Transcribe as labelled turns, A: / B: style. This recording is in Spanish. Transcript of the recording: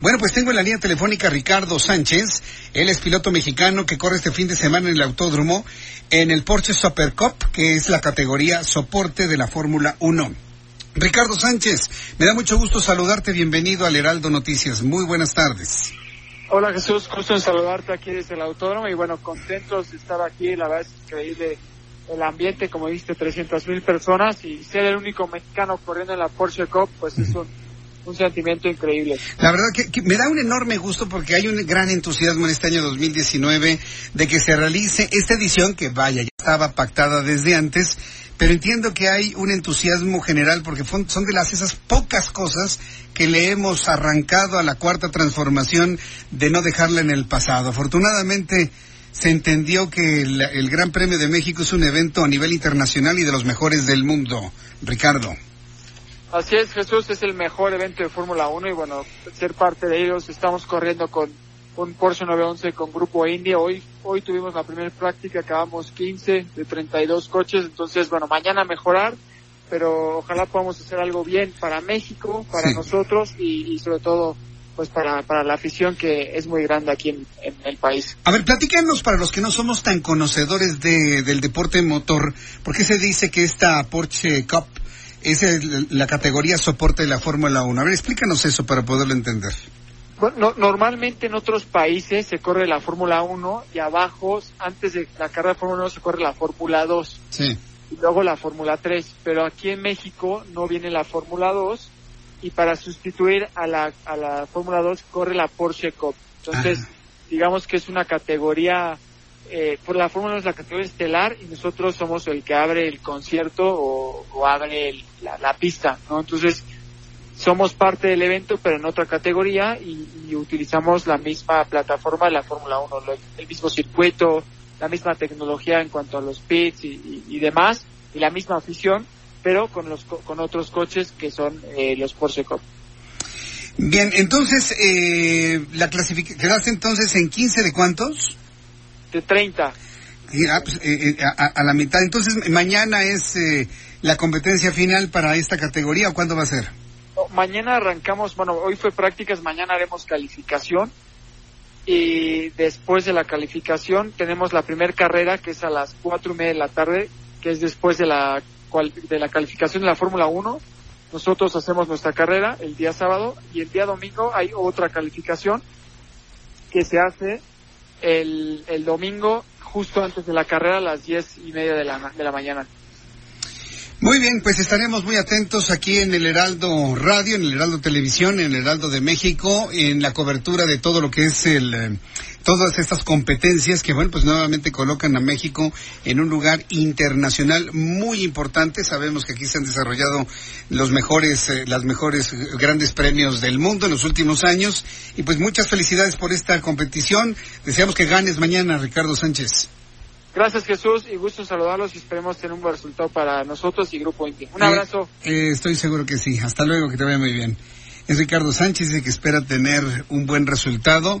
A: Bueno, pues tengo en la línea telefónica a Ricardo Sánchez. Él es piloto mexicano que corre este fin de semana en el autódromo en el Porsche Super Cup, que es la categoría soporte de la Fórmula 1. Ricardo Sánchez, me da mucho gusto saludarte. Bienvenido al Heraldo Noticias. Muy buenas tardes.
B: Hola Jesús, gusto en saludarte aquí desde el autódromo y bueno, contentos de estar aquí. La verdad es increíble el ambiente, como viste, 300 mil personas y ser el único mexicano corriendo en la Porsche Cup, pues es un un sentimiento increíble.
A: La verdad que, me da un enorme gusto porque hay un gran entusiasmo en este año 2019 de que se realice esta edición que vaya, ya estaba pactada desde antes, pero entiendo que hay un entusiasmo general porque son de las esas pocas cosas que le hemos arrancado a la cuarta transformación de no dejarla en el pasado. Afortunadamente se entendió que el, el Gran Premio de México es un evento a nivel internacional y de los mejores del mundo. Ricardo.
B: Así es, Jesús, es el mejor evento de Fórmula 1 y bueno, ser parte de ellos, estamos corriendo con un Porsche 911 con Grupo India. Hoy, hoy tuvimos la primera práctica, acabamos 15 de 32 coches, entonces bueno, mañana mejorar, pero ojalá podamos hacer algo bien para México, para nosotros y, sobre todo pues para, para la afición que es muy grande aquí en, el país.
A: A ver, platícanos para los que no somos tan conocedores de, del deporte motor, ¿por qué se dice que esta Porsche Cup esa es la categoría soporte de la Fórmula 1. A ver, explícanos eso para poderlo entender.
B: Bueno, normalmente en otros países se corre la Fórmula 1 y abajo, antes de la carrera de Fórmula 1, se corre la Fórmula 2.
A: Sí.
B: Y luego la Fórmula 3. Pero aquí en México no viene la Fórmula 2 y para sustituir a la, a la Fórmula 2 corre la Porsche Cup. Entonces, ah. digamos que es una categoría eh, por la Fórmula es la categoría estelar y nosotros somos el que abre el concierto o, abre la, pista, ¿no? Entonces, somos parte del evento, pero en otra categoría y, utilizamos la misma plataforma de la Fórmula 1, el mismo circuito, la misma tecnología en cuanto a los pits y, demás, y la misma afición, pero con, los, con otros coches que son eh, los Porsche Cup.
A: Bien, entonces, eh, la clasificación, ¿quedaste entonces en 15 de cuántos?
B: De 30.
A: Pues, eh, eh, a, la mitad. Entonces, mañana es eh, la competencia final para esta categoría o cuándo va a ser?
B: mañana arrancamos, bueno, hoy fue prácticas, mañana haremos calificación y después de la calificación tenemos la primera carrera que es a las cuatro y media de la tarde, que es después de la, de la calificación de la Fórmula 1. Nosotros hacemos nuestra carrera el día sábado y el día domingo hay otra calificación que se hace el, el domingo justo antes de la carrera a las diez y media de la, de la mañana.
A: Muy bien, pues estaremos muy atentos aquí en el Heraldo Radio, en el Heraldo Televisión, en el Heraldo de México, en la cobertura de todo lo que es el, eh, todas estas competencias que, bueno, pues nuevamente colocan a México en un lugar internacional muy importante. Sabemos que aquí se han desarrollado los mejores, eh, las mejores grandes premios del mundo en los últimos años. Y pues muchas felicidades por esta competición. Deseamos que ganes mañana, Ricardo Sánchez.
B: Gracias Jesús y gusto saludarlos y esperemos tener un buen resultado para nosotros y Grupo Inti. Un abrazo.
A: Eh, estoy seguro que sí. Hasta luego, que te vaya muy bien. Es Ricardo Sánchez y que espera tener un buen resultado.